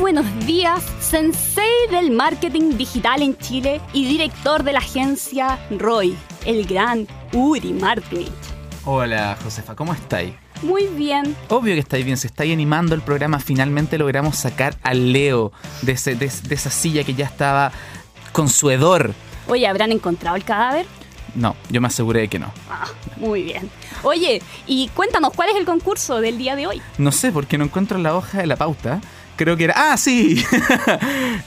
buenos días, sensei del marketing digital en Chile y director de la agencia Roy, el gran Uri Martinich. Hola, Josefa, ¿cómo estáis? Muy bien. Obvio que estáis bien, se está animando el programa. Finalmente logramos sacar a Leo de, ese- de- de esa silla que ya estaba con su hedor. Oye, ¿habrán encontrado el cadáver? No, yo me aseguré de que no. Ah, muy bien. Oye, y cuéntanos, ¿cuál es el concurso del día de hoy? No sé, porque no encuentro la hoja de la pauta. Creo que era. ¡Ah, sí!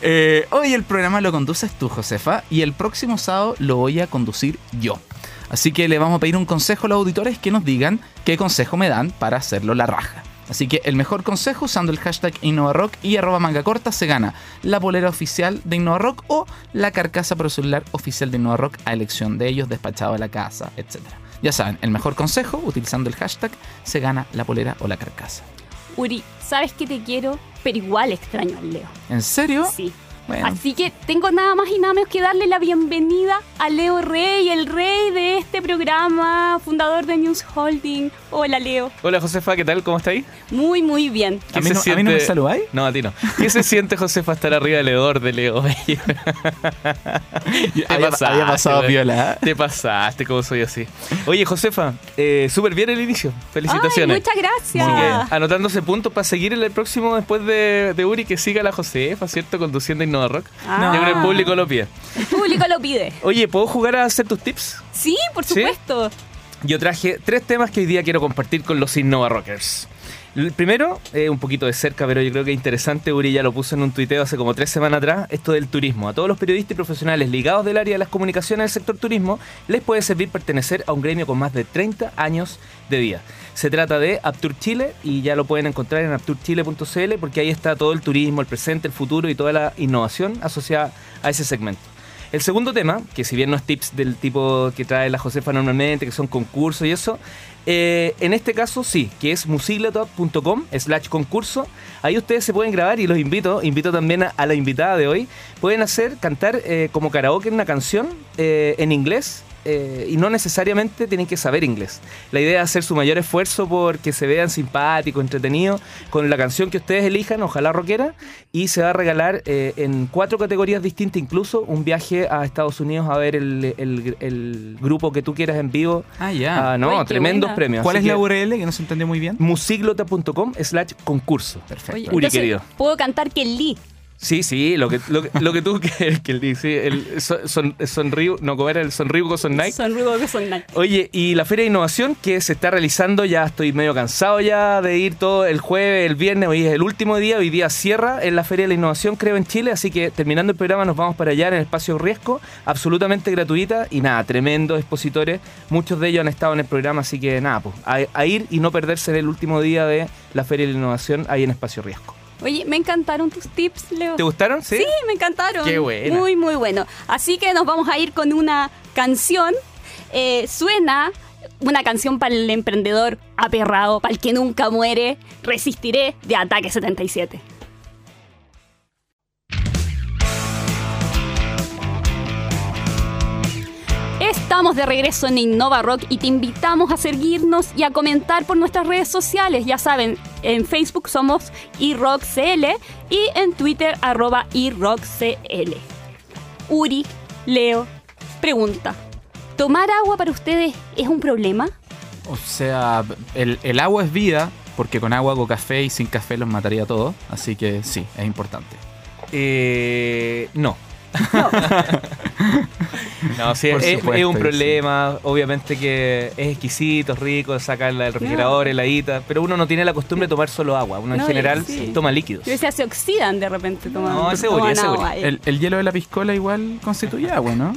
Eh, hoy el programa lo conduces tú, Josefa, y el próximo sábado lo voy a conducir yo. Así que le vamos a pedir un consejo a los auditores que nos digan qué consejo me dan para hacerlo la raja. Así que el mejor consejo usando el hashtag InnovaRock y arroba manga corta se gana la polera oficial de InnovaRock o la carcasa para celular oficial de InnovaRock a elección de ellos, despachado a la casa, etc. Ya saben, el mejor consejo utilizando el hashtag se gana la polera o la carcasa. Uri, sabes que te quiero, pero igual extraño al Leo. ¿En serio? Sí. Bueno. Así que tengo nada más y nada menos que darle la bienvenida a Leo Rey, el rey de este programa, fundador de News Holding. Hola, Leo. Hola Josefa, ¿qué tal? ¿Cómo estáis? Muy, muy bien. ¿A mí, no, a mí no me saludáis? No, a ti no. ¿Qué se siente Josefa estar arriba del hedor de Leo? Te Había, había pasado viola. ¿eh? Te pasaste, como soy así. Oye, Josefa, eh, súper bien el inicio. Felicitaciones. Ay, muchas gracias. Anotándose puntos para seguir en el próximo después de, de Uri, que siga la Josefa, ¿cierto? Conduciendo Innova Rock. Ah. Yo creo que el público lo pide. El público lo pide. Oye, ¿puedo jugar a hacer tus tips? Sí, por ¿Sí? supuesto. Yo traje tres temas que hoy día quiero compartir con los Innova Rockers. Primero, eh, un poquito de cerca, pero yo creo que es interesante, Uri ya lo puso en un tuiteo hace como tres semanas atrás, esto del turismo. A todos los periodistas y profesionales ligados del área de las comunicaciones del sector turismo, les puede servir pertenecer a un gremio con más de 30 años de vida. Se trata de Aptur Chile y ya lo pueden encontrar en apturchile.cl porque ahí está todo el turismo, el presente, el futuro y toda la innovación asociada a ese segmento. El segundo tema, que si bien no es tips del tipo que trae la Josefa normalmente, que son concursos y eso, eh, en este caso sí, que es musiglotop.com slash concurso. Ahí ustedes se pueden grabar y los invito, invito también a, a la invitada de hoy, pueden hacer, cantar eh, como karaoke una canción eh, en inglés. Eh, y no necesariamente tienen que saber inglés. La idea es hacer su mayor esfuerzo porque se vean simpáticos, entretenidos, con la canción que ustedes elijan, ojalá rockera, y se va a regalar eh, en cuatro categorías distintas, incluso un viaje a Estados Unidos a ver el, el- el grupo que tú quieras en vivo. Ah, ya. Ah, no, Uy, tremendos buena. premios. ¿Cuál es la URL que no se entendió muy bien? musiglota.com slash concurso. Perfecto. Oye, Uri, entonces, querido. Puedo cantar que Lee. Sí, sí, lo que, lo, que- lo que tú quieres que él dice. El son, son, sonrío, no, ¿cómo era? El sonrío con Nike. Sonrío son Nike. Oye, y la Feria de Innovación que se está realizando, ya estoy medio cansado ya de ir todo el jueves, el viernes, hoy es el último día, hoy día cierra en la Feria de la Innovación, creo, en Chile, así que terminando el programa nos vamos para allá en el espacio Riesgo, absolutamente gratuita y nada, tremendos expositores, muchos de ellos han estado en el programa, así que nada, pues a, a ir y no perderse en el último día de la Feria de la Innovación ahí en espacio Riesgo. Oye, me encantaron tus tips, Leo. ¿Te gustaron? Sí. Sí, me encantaron. Qué buena. Muy, muy bueno. Así que nos vamos a ir con una canción. Eh, suena una canción para el emprendedor aperrado, para el que nunca muere. Resistiré de Ataque 77. Estamos de regreso en Innova Rock y te invitamos a seguirnos y a comentar por nuestras redes sociales. Ya saben, en Facebook somos iRockCL y en Twitter arroba iRockCL. Uri, Leo, pregunta. ¿Tomar agua para ustedes es un problema? O sea, el, el agua es vida, porque con agua hago café y sin café los mataría a todos. Así que sí, es importante. Eh, no. No, sí, Por es, un problema. Obviamente que es exquisito, rico, sacar el refrigerador, heladita. Pero uno no tiene la costumbre de tomar solo agua. Uno en No, general sí. toma líquidos. Yo decía, se oxidan de repente tomando. No, ese toman agua. El, el hielo de la piscola igual constituye agua, ¿no?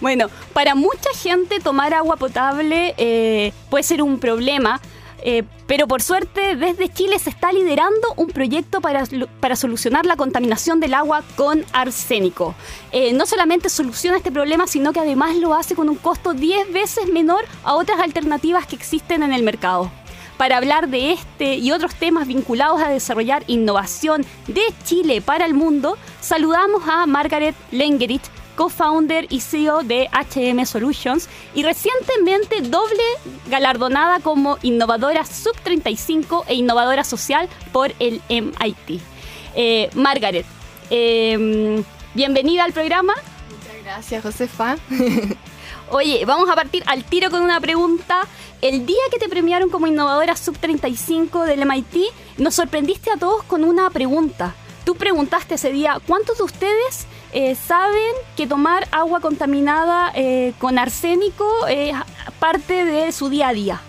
Bueno, para mucha gente tomar agua potable eh, puede ser un problema, eh, pero por suerte desde Chile se está liderando un proyecto para, para solucionar la contaminación del agua con arsénico. Eh, no solamente soluciona este problema, sino que además lo hace con un costo 10 veces menor a otras alternativas que existen en el mercado. Para hablar de este y otros temas vinculados a desarrollar innovación de Chile para el mundo, saludamos a Margaret Lengerich, co-founder y CEO de HM Solutions y recientemente doble galardonada como innovadora sub-35 e innovadora social por el MIT. Eh, Margaret, eh, bienvenida al programa. Muchas gracias, Josefa. Oye, vamos a partir al tiro con una pregunta. El día que te premiaron como innovadora sub-35 del MIT, nos sorprendiste a todos con una pregunta. Tú preguntaste ese día, ¿cuántos de ustedes eh, saben que tomar agua contaminada eh, con arsénico es parte de su día a día?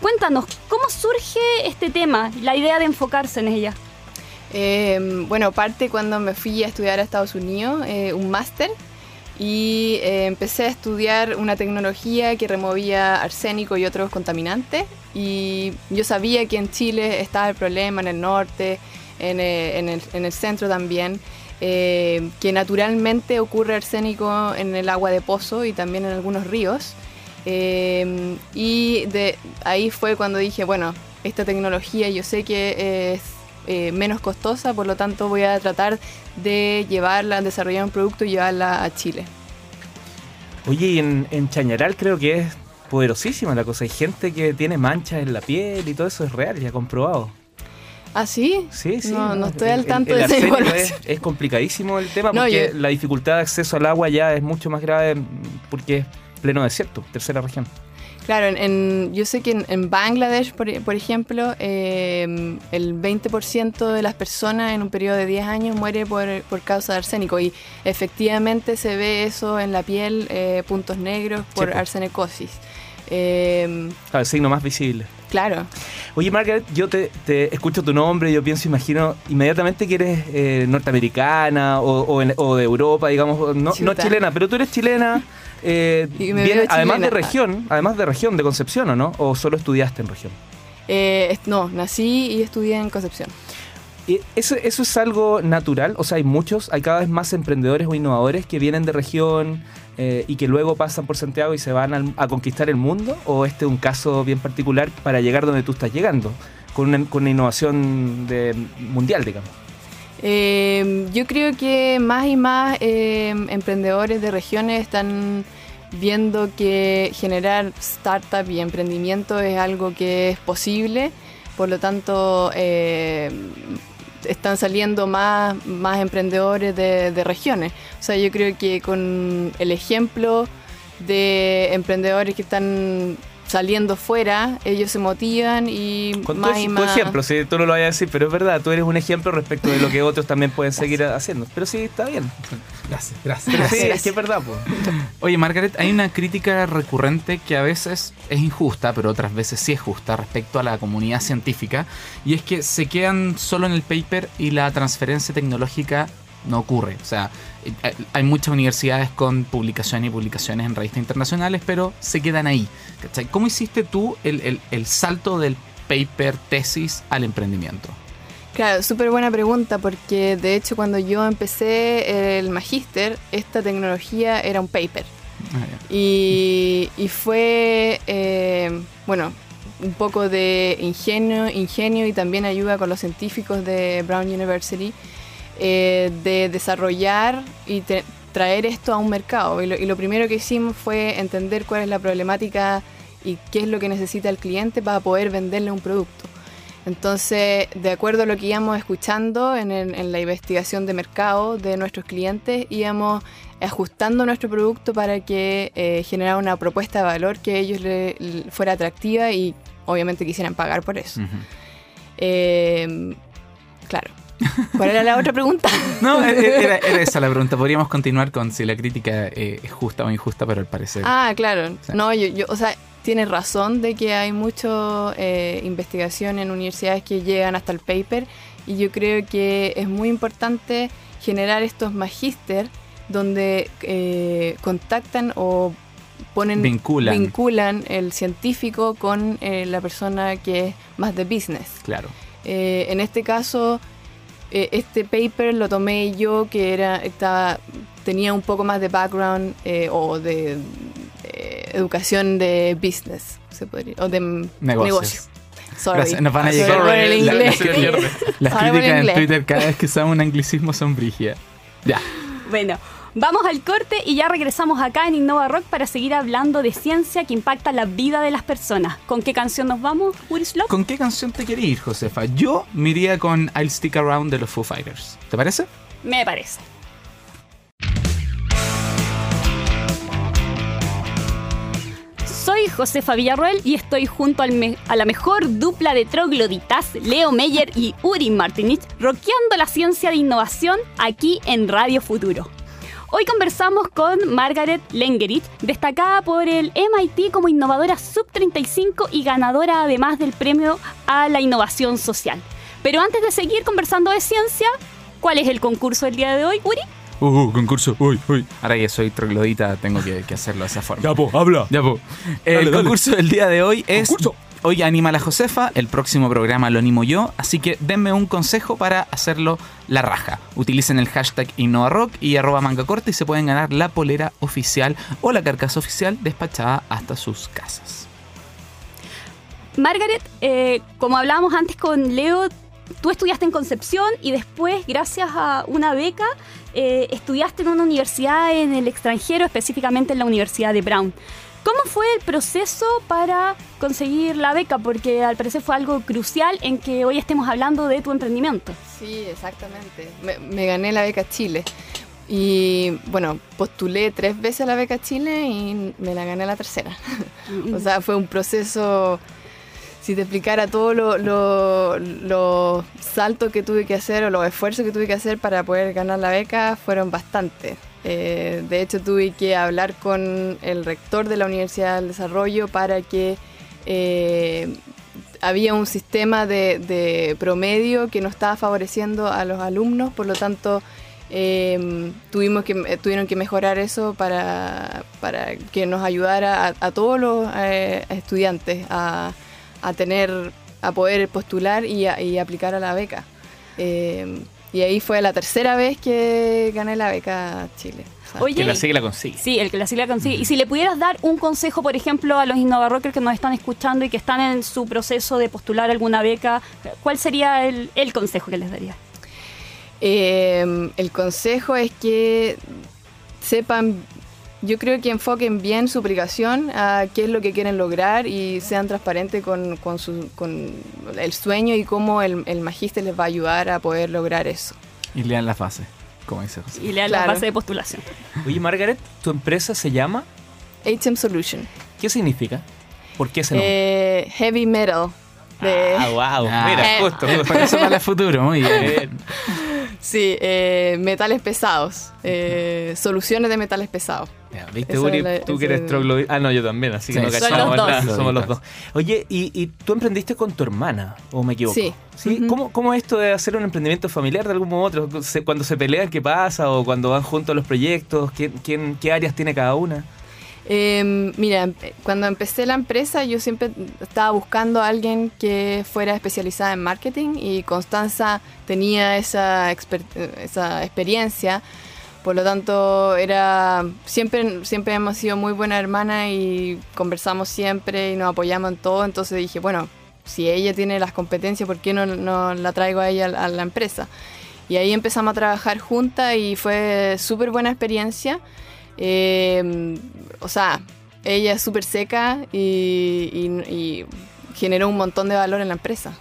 Cuéntanos, ¿cómo surge este tema, la idea de enfocarse en ella? Eh, bueno, parte cuando me fui a estudiar a Estados Unidos, eh, un máster, y empecé a estudiar una tecnología que removía arsénico y otros contaminantes. Y yo sabía que en Chile estaba el problema, en el norte, en, eh, en el, en el centro también, eh, que naturalmente ocurre arsénico en el agua de pozo y también en algunos ríos. Eh, y de ahí fue cuando dije, bueno, esta tecnología yo sé que es eh, menos costosa, por lo tanto voy a tratar de llevarla, desarrollar un producto y llevarla a Chile. Oye, y en, en Chañaral creo que es poderosísima la cosa. Hay gente que tiene manchas en la piel y todo eso es real, ya comprobado. ¿Ah, sí? Sí, sí. No, no estoy al tanto el de esa información. Es, es complicadísimo el tema No, porque yo- la dificultad de acceso al agua ya es mucho más grave porque es pleno desierto, tercera región. Claro, en, en- yo sé que en, en Bangladesh, por, por ejemplo, eh, el 20% de las personas en un periodo de 10 años muere por, por causa de arsénico y efectivamente se ve eso en la piel, eh, puntos negros por po. arsenicosis. Eh, Claro, el signo más visible. Claro, Oye, Margaret, yo te, te escucho tu nombre, yo pienso, imagino inmediatamente que eres eh, norteamericana o, o en- o de Europa, digamos, no, chilena, pero tú eres chilena, eh, además de región, además de región, de Concepción, ¿o no? ¿O solo estudiaste en región? Eh, no, nací y estudié en Concepción. Y ¿Eso, ¿Eso es algo natural? O sea, hay muchos, hay cada vez más emprendedores o innovadores que vienen de región eh, y que luego pasan por Santiago y se van a conquistar el mundo? ¿O este es un caso bien particular para llegar donde tú estás llegando? Con una, con innovación mundial, digamos. Eh, yo creo que más y más eh, emprendedores de regiones están viendo que generar startup y emprendimiento es algo que es posible, por lo tanto eh, están saliendo más, más emprendedores de, de regiones. O sea, yo creo que con el ejemplo de emprendedores que están saliendo fuera, ellos se motivan y Con tu, más y tu más... ejemplo, si tú no lo vayas a decir, pero es verdad, tú eres un ejemplo respecto de lo que otros también pueden seguir haciendo. Pero sí, está bien. Gracias, gracias. Pero sí, Gracias. es que es verdad, pues. Oye, Margaret, hay una crítica recurrente que a veces es injusta, pero otras veces sí es justa respecto a la comunidad científica, y es que se quedan solo en el paper y la transferencia tecnológica no ocurre. O sea, eh, hay muchas universidades con publicaciones y publicaciones en revistas internacionales, pero se quedan ahí. ¿cachai? ¿Cómo hiciste tú el, el- el salto del paper tesis al emprendimiento? Claro, súper buena pregunta porque de hecho cuando yo empecé el magíster, esta tecnología era un paper. Y, y fue, eh, bueno, un poco de ingenio, ingenio y también ayuda con los científicos de Brown University eh, de desarrollar y traer esto a un mercado. Y lo, y lo primero que hicimos fue entender cuál es la problemática y qué es lo que necesita el cliente para poder venderle un producto. Entonces, de acuerdo a lo que íbamos escuchando en, el- en la investigación de mercado de nuestros clientes, íbamos ajustando nuestro producto para que eh, generara una propuesta de valor que a ellos le, le fuera atractiva y obviamente quisieran pagar por eso. Eh, claro. ¿Cuál era la otra pregunta? No, e- e- era, era esa la pregunta. Podríamos continuar con si la crítica eh, es justa o injusta, pero al parecer. Ah, claro. Sí. No, yo, yo, o sea, tienes razón de que hay mucha investigación en universidades que llegan hasta el paper y yo creo que es muy importante generar estos magíster donde eh, contactan o ponen Vinculan. vinculan el científico con eh, la persona que es más de business. Claro. Eh, en este caso, eh, este paper lo tomé yo, que era estaba, tenía un poco más de background eh, o de eh, educación de business, se podría, o de Negocios. negocio. Sorry. Gracias. Nos van a llegar por el la- la- inglés. Las Sorry el críticas en. Twitter cada vez que usamos un anglicismo son brígidas. Ya. Bueno, Vamos al corte y ya regresamos acá en Innova Rock para seguir hablando de ciencia que impacta la vida de las personas. ¿Con qué canción nos vamos, Urislov? ¿Con qué canción te quería ir, Josefa? Yo me iría con I'll Stick Around de los Foo Fighters. ¿Te parece? Me parece. Soy Josefa Villarroel y estoy junto al a la mejor dupla de trogloditas, Leo Meyer y Uri Martinich, rockeando la ciencia de innovación aquí en Radio Futuro. Hoy conversamos con Margaret Lengerich, destacada por el MIT como innovadora sub-35 y ganadora además del premio a la innovación social. Pero antes de seguir conversando de ciencia, ¿cuál es el concurso del día de hoy, Uri? Uh, concurso. Uy, uy. Ahora que soy troglodita, tengo que, que hacerlo de esa forma. po, habla. Ya, po. El Dale, dale. concurso del día de hoy es. Concurso. Hoy anima a la Josefa, el próximo programa lo animo yo, así que denme un consejo para hacerlo la raja. Utilicen el hashtag InnovaRock y arroba manga corta y se pueden ganar la polera oficial o la carcasa oficial despachada hasta sus casas. Margaret, eh, como hablábamos antes con Leo, tú estudiaste en Concepción y después, gracias a una beca, eh, estudiaste en una universidad en el extranjero, específicamente en la Universidad de Brown. ¿Cómo fue el proceso para conseguir la beca? Porque al parecer fue algo crucial en que hoy estemos hablando de tu emprendimiento. Sí, exactamente. Me, me gané la beca Chile. Y bueno, postulé tres veces a la beca Chile y me la gané la tercera. o sea, fue un proceso, si te explicara todo lo, lo, lo saltos que tuve que hacer o los esfuerzos que tuve que hacer para poder ganar la beca, fueron bastantes. Eh, de hecho, tuve que hablar con el rector de la Universidad del Desarrollo para que eh, había un sistema de, promedio que no estaba favoreciendo a los alumnos, por lo tanto eh, tuvimos que, tuvieron que mejorar eso para, para que nos ayudara a, todos los estudiantes a, a tener, a poder postular y, aplicar a la beca. Y ahí fue la tercera vez que gané la beca Chile. O sea, Oye, Que la sigue la consigue. Sí, el que la sigla consigue. Y si le pudieras dar un consejo, por ejemplo, a los InnovaRockers que nos están escuchando y que están en su proceso de postular alguna beca, ¿cuál sería el, el consejo que les daría? Eh, el consejo es que sepan, yo creo que enfoquen bien su aplicación a qué es lo que quieren lograr y sean transparentes con, con, su- con el sueño y cómo el, el magíster les va a ayudar a poder lograr eso. Y lean la fase, como dice José. Y lean la Claro. base de postulación. Oye, Margaret, ¿tu empresa se llama? HM Solution. ¿Qué significa? ¿Por qué ese nombre? Eh, heavy Metal. de- Ah, wow. Ah. Mira, Eh. justo. justo. Por eso para el futuro, muy bien. Bien. sí, eh, metales pesados. eh, soluciones de metales pesados. Ya, ¿Viste, Uri? la- Tú que eres troglodita. Ah, no, yo también, así que no cachamos nada. Somos los dos. Oye, ¿y, y tú emprendiste con tu hermana? ¿O me equivoco? Sí. ¿Cómo, ¿Cómo es esto de hacer un emprendimiento familiar de algún modo otro? Cuando se pelean, ¿qué pasa? ¿O cuando van juntos a los proyectos? ¿Quién, quién, ¿Qué áreas tiene cada una? Eh, mira, em- cuando empecé la empresa yo siempre estaba buscando a alguien que fuera especializada en marketing y Constanza tenía esa, exper- esa experiencia. Por lo tanto, era siempre, siempre hemos sido muy buena hermana y conversamos siempre y nos apoyamos en todo. Entonces dije, bueno, si ella tiene las competencias, ¿por qué no, la traigo a ella a la empresa? Y ahí empezamos a trabajar juntas y fue súper buena experiencia. Eh, o sea, ella es súper seca y, y- y generó un montón de valor en la empresa.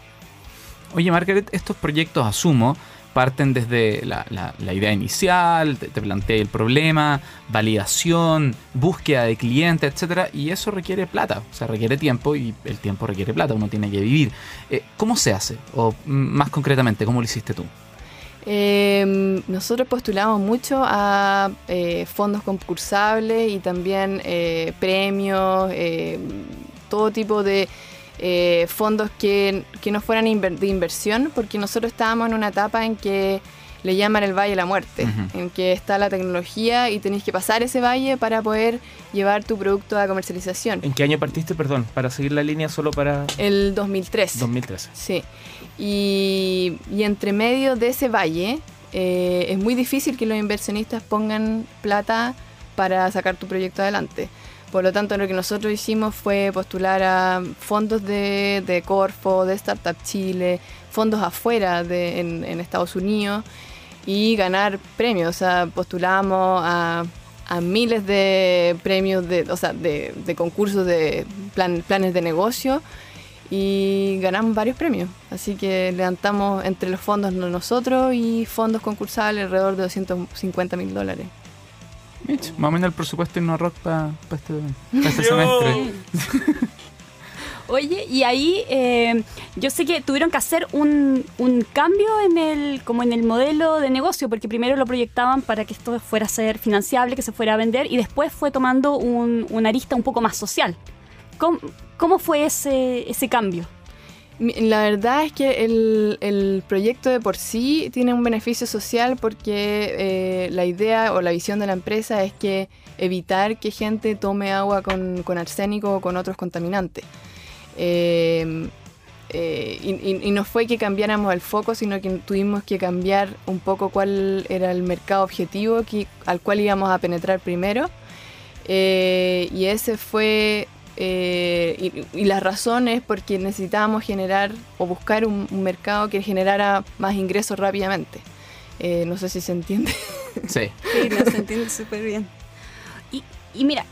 Oye, Margaret, estos proyectos, asumo, parten desde la, idea inicial, te, te plantea el problema, validación, búsqueda de cliente, etcétera, y eso requiere plata, o sea, requiere tiempo y el tiempo requiere plata, uno tiene que vivir. Eh, ¿Cómo se hace? O más concretamente, ¿cómo lo hiciste tú? Eh, nosotros postulamos mucho a eh, fondos concursables y también eh, premios, todo tipo de eh, fondos que, que no fueran inver- de inversión, porque nosotros estábamos en una etapa en que le llaman el Valle de la Muerte, en que está la tecnología y tenéis que pasar ese valle para poder llevar tu producto a comercialización. ¿En qué año partiste, perdón? Para seguir la línea solo para El 2003. 2013. Sí. Y, y entre medio de ese valle eh, es muy difícil que los inversionistas pongan plata para sacar tu proyecto adelante. Por lo tanto, lo que nosotros hicimos fue postular a fondos de, Corfo, de Startup Chile, fondos afuera de, en, Estados Unidos. y ganar premios. O sea, postulamos a, miles de premios, de, o sea, de, de concursos de plan, planes de negocio y ganamos varios premios. Así que levantamos entre los fondos nosotros y fondos concursables alrededor de 250 mil dólares. Mitch, más o menos el presupuesto en Rock para este, pa este semestre. Oye, y ahí eh, yo sé que tuvieron que hacer un, un, cambio en el, como en el modelo de negocio, porque primero lo proyectaban para que esto fuera a ser financiable, que se fuera a vender, y después fue tomando un, una arista un poco más social. ¿Cómo, cómo fue ese, ese cambio? La verdad es que el, el, proyecto de por sí tiene un beneficio social porque eh, la idea o la visión de la empresa es que evitar que gente tome agua con, con arsénico o con otros contaminantes. Eh, eh, y, no fue que cambiáramos el foco, sino que tuvimos que cambiar un poco cuál era el mercado objetivo al cual íbamos a penetrar primero. Eh, y ese fue, eh, y, y, la razón es porque necesitábamos generar o buscar un, un mercado que generara más ingresos rápidamente. Eh, no sé si se entiende. Sí. Sí, no, se entiende súper bien. Y, y mira,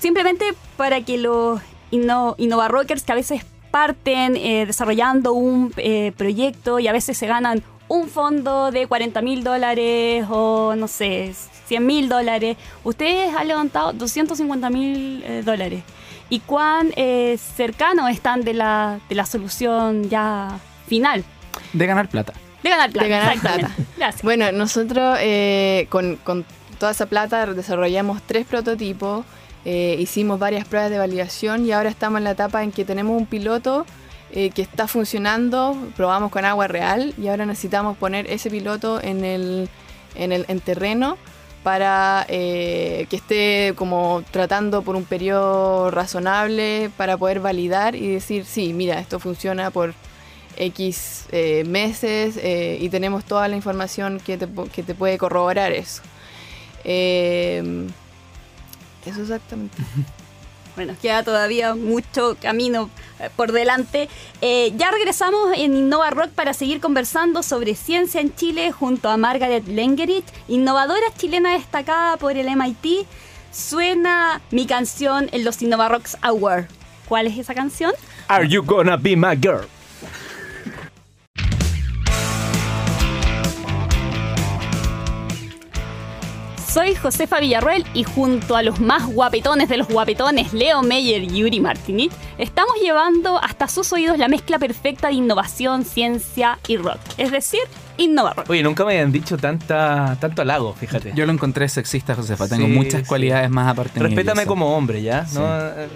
simplemente para que los Inno, Innova Rockers que a veces parten eh, desarrollando un eh, proyecto y a veces se ganan un fondo de 40 mil dólares o no sé, 100 mil dólares. Ustedes han levantado 250 mil eh, dólares. ¿Y cuán eh, cercanos están de la, de la solución ya final? De ganar plata. De ganar plata. De ganar plata. Gracias. Bueno, nosotros eh, con, con toda esa plata desarrollamos tres prototipos. Eh, hicimos varias pruebas de validación y ahora estamos en la etapa en que tenemos un piloto eh, que está funcionando, probamos con agua real y ahora necesitamos poner ese piloto en el, en el en terreno para eh, que esté como tratando por un periodo razonable para poder validar y decir, sí, mira, esto funciona por X eh, meses y tenemos toda la información que te, que te puede corroborar eso. Eso exactamente. Bueno, queda todavía mucho camino por delante. Eh, ya regresamos en Innova Rock para seguir conversando sobre ciencia en Chile junto a Margaret Lengerich, innovadora chilena destacada por el MIT. Suena mi canción en los Innova Rocks Award. ¿Cuál es esa canción? Are You Gonna Be My Girl? Soy Josefa Villarroel y junto a los más guapetones de los guapetones, Leo Meyer y Yuri Martinit, estamos llevando hasta sus oídos la mezcla perfecta de innovación, ciencia y rock. Es decir, Innova Rock. Oye, nunca me habían dicho tanta, tanto halago, fíjate. Yo lo encontré sexista, Josefa. Tengo Sí, muchas sí. cualidades más aparte de Respétame como hombre, ¿ya? Sí. ¿No? Eh,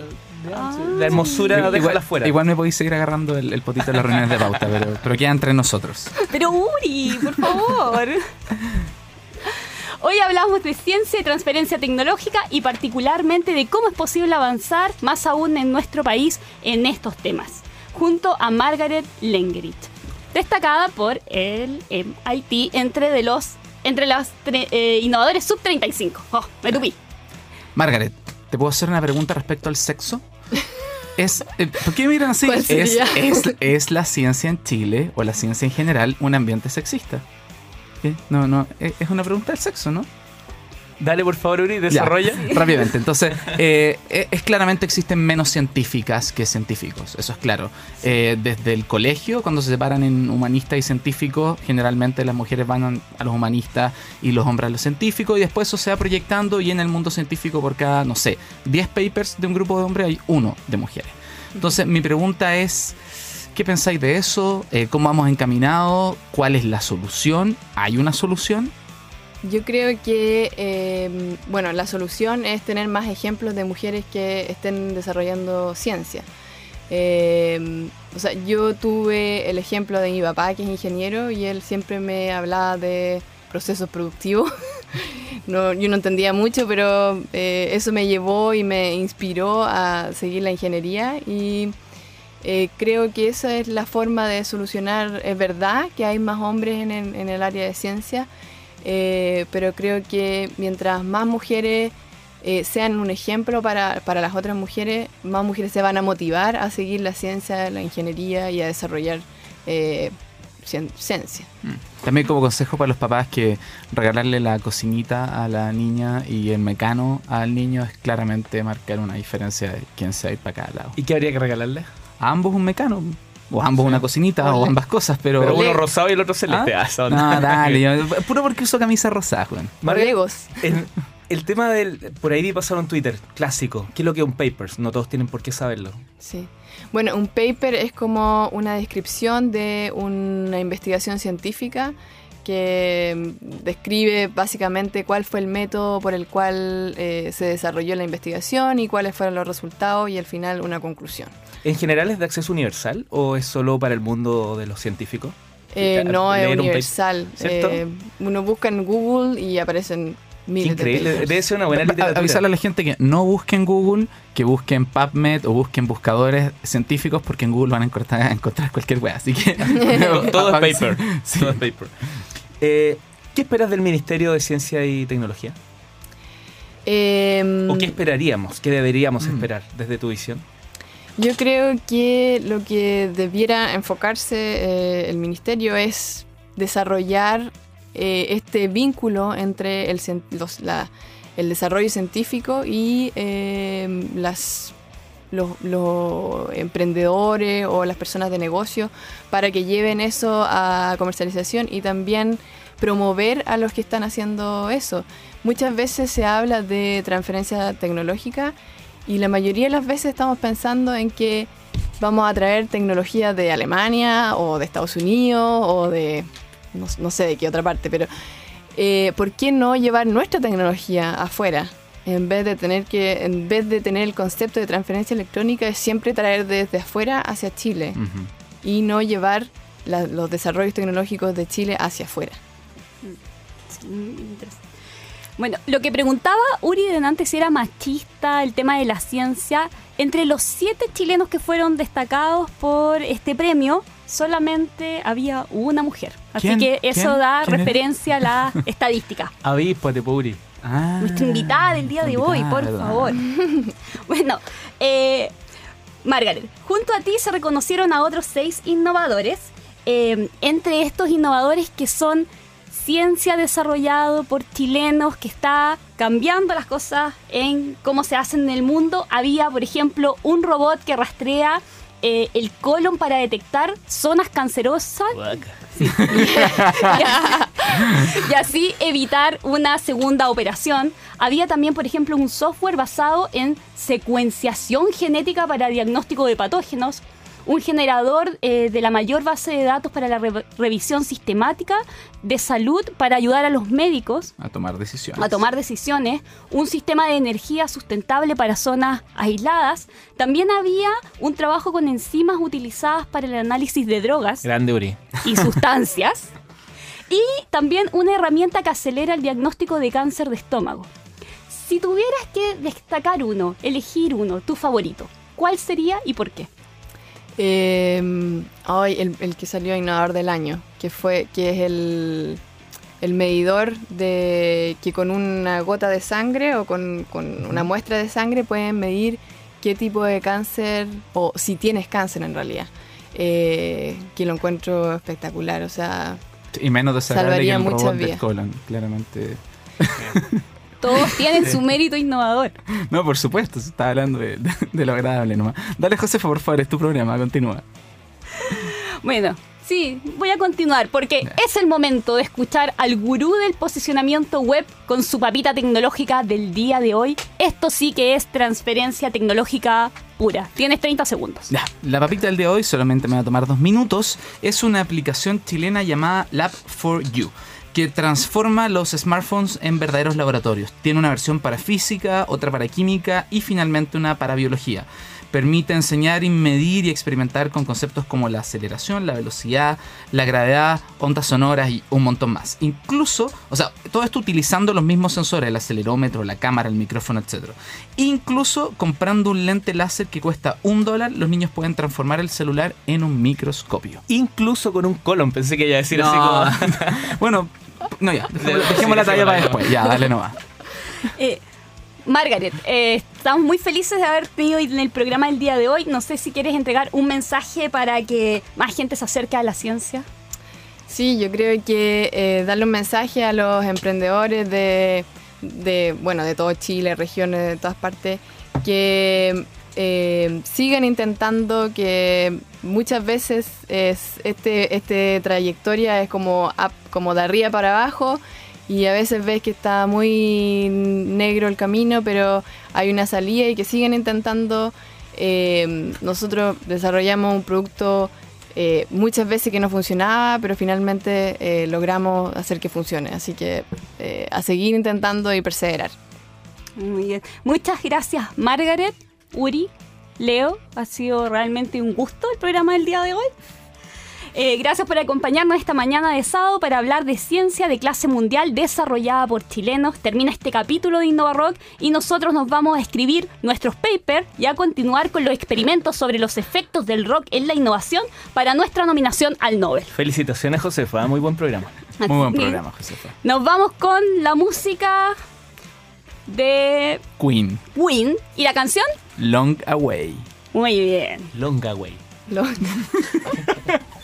Ah. sí. La hermosura, Igual- déjala fuera. Igual me podéis seguir agarrando el, el potito en las reuniones de pauta, pero, pero queda entre nosotros. Pero Uri, por favor. Hoy hablamos de ciencia y transferencia tecnológica y particularmente de cómo es posible avanzar más aún en nuestro país en estos temas, junto a Margaret Lengerich, destacada por el MIT entre de los entre los eh, innovadores sub 35. Oh, me tupí. Margaret, ¿te puedo hacer una pregunta respecto al sexo? Es, eh, ¿Por qué miran así? Es, es la ciencia en Chile o la ciencia en general un ambiente sexista? ¿Qué? No, no, es es una pregunta del sexo, ¿no? Dale, por favor, Uri, Ya, desarrolla. rápidamente. Entonces, eh, es es claramente existen menos científicas que científicos, eso es claro. Eh, desde el colegio, cuando se separan en humanistas y científicos, generalmente las mujeres van a los humanistas y los hombres a los científicos, y después eso se va proyectando y en el mundo científico por cada, no sé, 10 papers de un grupo de hombres hay uno de mujeres. Entonces, mi pregunta es... ¿Qué pensáis de eso? Eh, ¿Cómo vamos encaminados? ¿Cuál es la solución? ¿Hay una solución? Yo creo que, eh, bueno, la solución es tener más ejemplos de mujeres que estén desarrollando ciencia. Eh, o sea, yo tuve el ejemplo de mi papá, que es ingeniero, y él siempre me hablaba de procesos productivos. no, yo no entendía mucho, pero eh, eso me llevó y me inspiró a seguir la ingeniería y eh, creo que esa es la forma de solucionar. Es verdad que hay más hombres en el, en el área de ciencia, eh, pero creo que mientras más mujeres eh, sean un ejemplo para, para las otras mujeres, más mujeres se van a motivar a seguir la ciencia, la ingeniería y a desarrollar eh, ciencia. Mm. También como consejo para los papás que regalarle la cocinita a la niña y el mecano al niño es claramente marcar una diferencia de quién se va a ir para cada lado. ¿Y qué habría que regalarle? A ambos un mecano. O ambos una cocinita, o ambas cosas, pero... Pero uno rosado y el otro celeste. ¿Ah? Ah, no, dale. puro porque uso camisa rosada, Juan. Marlegos. El, el tema del... Por ahí pasaron Twitter, clásico. ¿Qué es lo que es un papers? No todos tienen por qué saberlo. Sí. Bueno, un paper es como una descripción de una investigación científica que mm, describe básicamente cuál fue el método por el cual eh, se desarrolló la investigación y cuáles fueron los resultados y al final una conclusión. ¿En general es de acceso universal o es solo para el mundo de los científicos? Eh, no, es universal. Eh, uno busca en Google y aparecen Increíble, debe ser una buena literatura. Avisarle a la gente que no busquen Google, que busquen PubMed o busquen buscadores científicos, porque en Google van a encontrar, cualquier wea. Así que. todo, es paper. Todo es paper. Eh, ¿Qué esperas del Ministerio de Ciencia y Tecnología? Em, ¿O qué esperaríamos? ¿Qué deberíamos mm. esperar desde tu visión? Yo creo que lo que debiera enfocarse eh, el ministerio es desarrollar eh, este vínculo entre el, el desarrollo científico y las, los, emprendedores o las personas de negocio para que lleven eso a comercialización y también promover a los que están haciendo eso. Muchas veces se habla de transferencia tecnológica y la mayoría de las veces estamos pensando en que vamos a traer tecnología de Alemania o de Estados Unidos o de no, sé de qué otra parte, pero eh, ¿por qué no llevar nuestra tecnología afuera? En vez de tener que, en vez de tener el concepto de transferencia electrónica, es siempre traer desde afuera hacia Chile y no llevar los desarrollos tecnológicos de Chile hacia afuera. Bueno, lo que preguntaba Uri de antes si era machista, el tema de la ciencia. Entre los siete chilenos que fueron destacados por este premio, solamente había una mujer. Así que eso da referencia a la estadística. Avíspate, Uri. Ah, Nuestra invitada del día de hoy, por favor. bueno, eh, Margaret, junto a ti se reconocieron a otros seis innovadores. Eh, entre estos innovadores que son ciencia desarrollado por chilenos que está cambiando las cosas en cómo se hacen en el mundo. Había, por ejemplo, un robot que rastrea eh, el colon para detectar zonas cancerosas. y así evitar una segunda operación. Había también, por ejemplo, un software basado en secuenciación genética para diagnóstico de patógenos un generador eh, de la mayor base de datos para la revisión sistemática de salud para ayudar a los médicos a tomar decisiones. A tomar decisiones, un sistema de energía sustentable para zonas aisladas. También había un trabajo con enzimas utilizadas para el análisis de drogas Grande Uri. y sustancias. y también una herramienta que acelera el diagnóstico de cáncer de estómago. Si tuvieras que destacar uno, elegir uno, tu favorito, ¿cuál sería y por qué? Eh, el, que salió innovador del año, que fue, que es el, el medidor de que con una gota de sangre o con, una muestra de sangre pueden medir qué tipo de cáncer o si tienes cáncer en realidad. Eh, que lo encuentro espectacular, o sea, y menos de salvaría muchas vidas. claramente. Todos tienen su mérito innovador. No, por supuesto, se está hablando de, lo agradable nomás. Dale, Josefa, por favor, es tu programa, continúa. Bueno, sí, voy a continuar porque es el momento de escuchar al gurú del posicionamiento web con su papita tecnológica del día de hoy. Esto sí que es transferencia tecnológica pura. Tienes 30 segundos. Ya, la papita del de hoy solamente me va a tomar dos minutos. Es una aplicación chilena llamada Lab 4 You que transforma los smartphones en verdaderos laboratorios. Tiene una versión para física, otra para química y finalmente una para biología. Permite enseñar y medir y experimentar con conceptos como la aceleración, la velocidad, la gravedad, ondas sonoras y un montón más. Incluso, o sea, todo esto utilizando los mismos sensores, el acelerómetro, la cámara, el micrófono, etc. Incluso comprando un lente láser que cuesta un dólar, los niños pueden transformar el celular en un microscopio. Incluso con un colon, pensé que iba a decir así como... bueno, no, ya. Dejemos, la talla para después. Ya, dale nomás. Eh, Margaret, eh, estamos muy felices de haber tenido en el programa del día de hoy. No sé si quieres entregar un mensaje para que más gente se acerque a la ciencia. Sí, yo creo que eh, darle un mensaje a los emprendedores de, bueno, de todo Chile, regiones, de todas partes, que eh, sigan intentando, que muchas veces es este, este trayectoria es como, como de arriba para abajo y a veces ves que está muy negro el camino, pero hay una salida y que siguen intentando. Eh, nosotros desarrollamos un producto eh, muchas veces que no funcionaba, pero finalmente eh, logramos hacer que funcione. Así que a seguir intentando y perseverar. Muy bien. Muchas gracias, Margaret, Uri, Leo. Ha sido realmente un gusto el programa del día de hoy. Eh, gracias por acompañarnos esta mañana de sábado para hablar de ciencia de clase mundial desarrollada por chilenos. Termina este capítulo de Innova Rock y nosotros nos vamos a escribir nuestros papers y a continuar con los experimentos sobre los efectos del rock en la innovación para nuestra nominación al Nobel. Felicitaciones, Josefa. Muy buen programa. Muy buen programa, Josefa. Nos vamos con la música de Queen. Queen y la canción Long Away. Muy bien. Long Away. Lo-